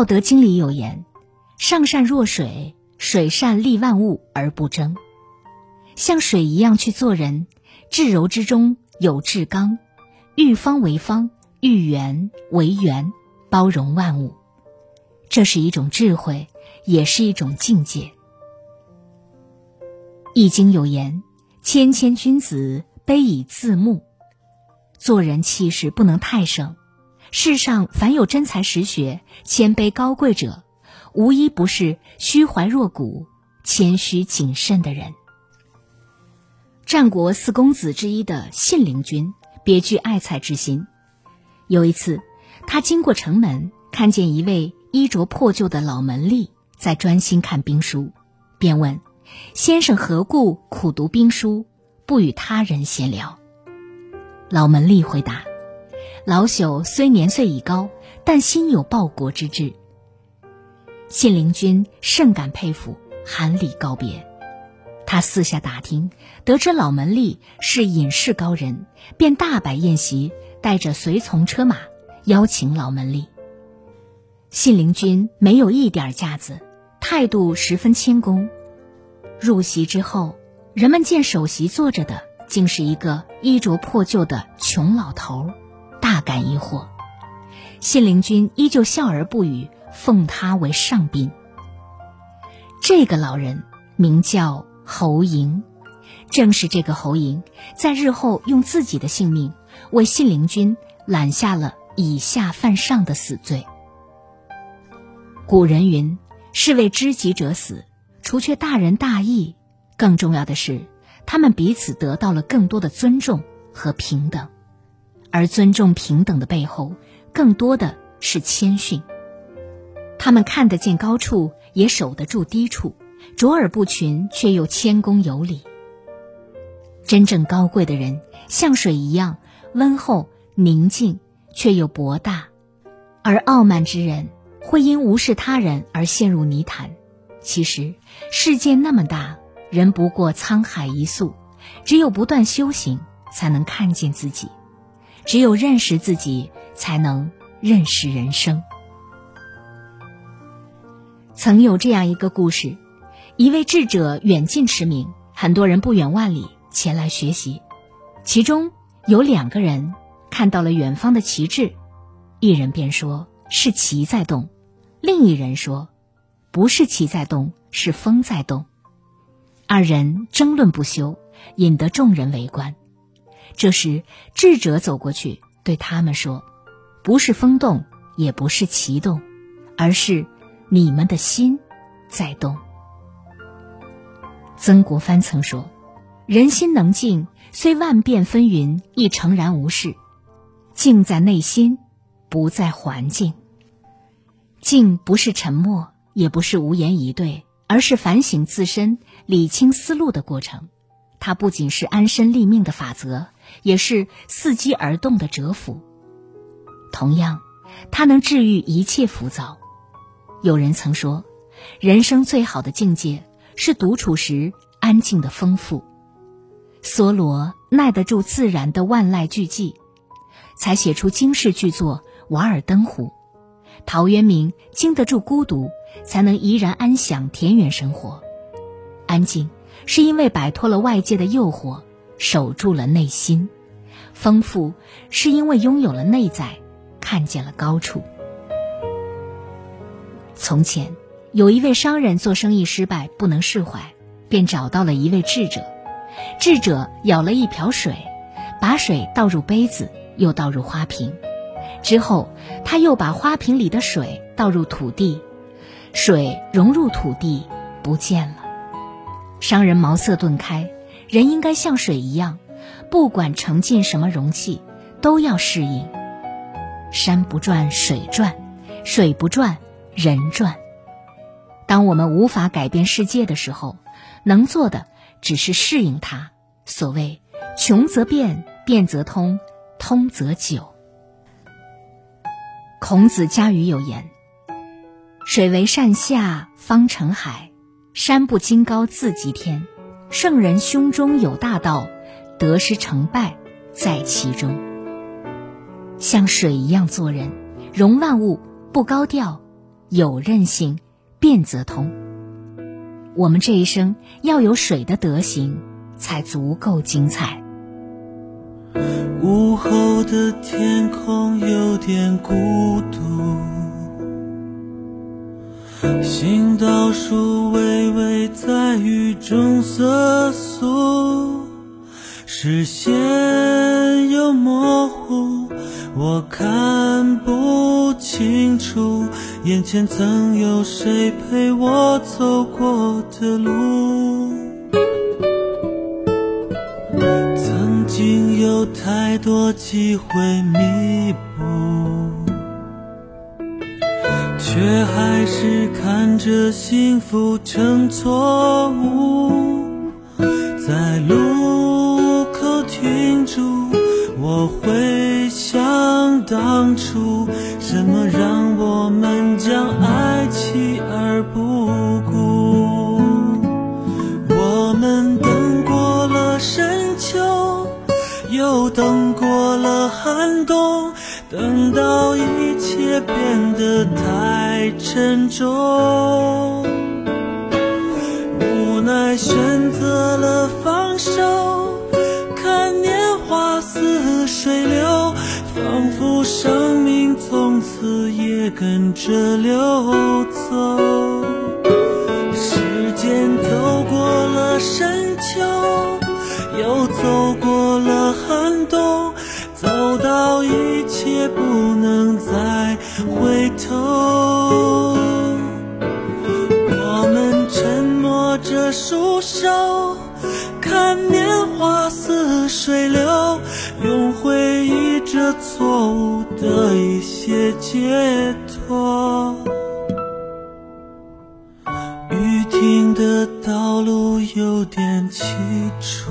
道德经里有言：“上善若水，水善利万物而不争。”像水一样去做人，至柔之中有至刚，遇方为方，遇圆为圆，包容万物。这是一种智慧，也是一种境界。《易经》有言：“谦谦君子，卑以自牧。”做人气势不能太盛。世上凡有真才实学、谦卑高贵者，无一不是虚怀若谷、谦虚谨慎的人。战国四公子之一的信陵君，别具爱才之心。有一次，他经过城门，看见一位衣着破旧的老门吏在专心看兵书，便问：“先生何故苦读兵书，不与他人闲聊？”老门吏回答。老朽虽年岁已高，但心有报国之志。信陵君甚感佩服，含礼告别。他四下打听，得知老门吏是隐士高人，便大摆宴席，带着随从车马，邀请老门吏。信陵君没有一点架子，态度十分谦恭。入席之后，人们见首席坐着的竟是一个衣着破旧的穷老头儿。感疑惑，信陵君依旧笑而不语，奉他为上宾。这个老人名叫侯嬴，正是这个侯嬴，在日后用自己的性命为信陵君揽下了以下犯上的死罪。古人云：“是为知己者死，除却大仁大义，更重要的是，他们彼此得到了更多的尊重和平等。”而尊重平等的背后，更多的是谦逊。他们看得见高处，也守得住低处，卓尔不群，却又谦恭有礼。真正高贵的人，像水一样温厚宁静，却又博大；而傲慢之人，会因无视他人而陷入泥潭。其实，世界那么大，人不过沧海一粟，只有不断修行，才能看见自己。只有认识自己，才能认识人生。曾有这样一个故事：一位智者远近驰名，很多人不远万里前来学习。其中有两个人看到了远方的旗帜，一人便说是旗在动，另一人说不是旗在动，是风在动。二人争论不休，引得众人围观。这时，智者走过去，对他们说：“不是风动，也不是旗动，而是你们的心在动。”曾国藩曾说：“人心能静，虽万变纷纭，亦诚然无事。静在内心，不在环境。静不是沉默，也不是无言以对，而是反省自身、理清思路的过程。它不仅是安身立命的法则。”也是伺机而动的蛰伏。同样，它能治愈一切浮躁。有人曾说，人生最好的境界是独处时安静的丰富。梭罗耐得住自然的万籁俱寂，才写出惊世巨作《瓦尔登湖》；陶渊明经得住孤独，才能怡然安享田园生活。安静，是因为摆脱了外界的诱惑。守住了内心，丰富是因为拥有了内在，看见了高处。从前有一位商人做生意失败，不能释怀，便找到了一位智者。智者舀了一瓢水，把水倒入杯子，又倒入花瓶，之后他又把花瓶里的水倒入土地，水融入土地不见了。商人茅塞顿开。人应该像水一样，不管盛进什么容器，都要适应。山不转水转，水不转，人转。当我们无法改变世界的时候，能做的只是适应它。所谓“穷则变，变则通，通则久”。孔子家语有言：“水为善下，方成海；山不经高，自极天。圣人胸中有大道，得失成败在其中。”像水一样做人，容万物，不高调，有韧性。变则通。我们这一生要有水的德行，才足够精彩。午后的天空有点孤独，行道树微微在雨中瑟缩，视线又模糊，我看不清楚。眼前曾有谁陪我走过的路？曾经有太多机会弥补，却还是看着幸福成错误。在路口停住，我会想当初。什么让我们将爱弃而不顾？我们等过了深秋，又等过了寒冬，等到一变得太沉重，无奈选择了放手，看年华似水流，仿佛生命。从此也跟着流走，回头。我们沉默着束手，看年华似水流，用回忆这错误的一些。解脱。雨停的道路有点凄楚，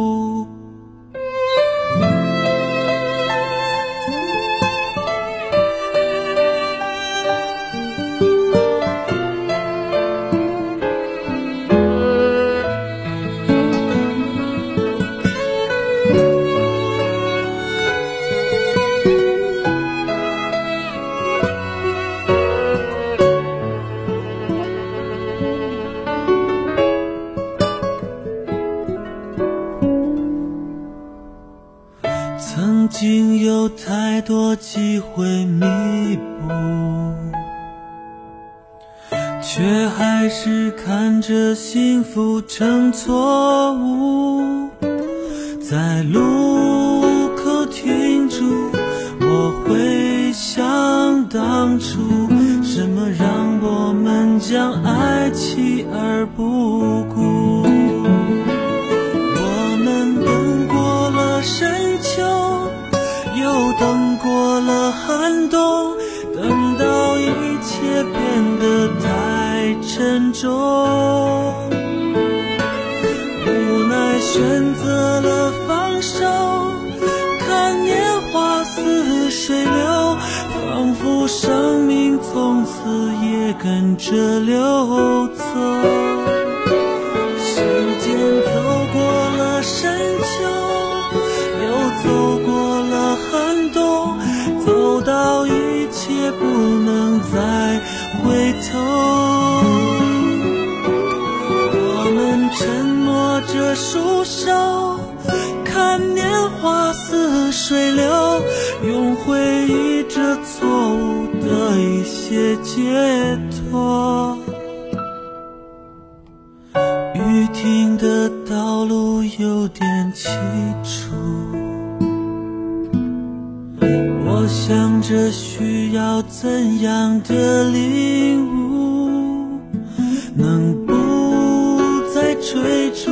多机会弥补，却还是看着幸福成错误。在路口停住，我会想当初，什么让我们将爱沉重，无奈选择了放手，看年华似水流，仿佛生命从此也跟着流走。束手，看年华似水流，用回忆这错误的一些解脱。雨停的道路有点凄楚。我想着需要怎样的领悟，能不再追逐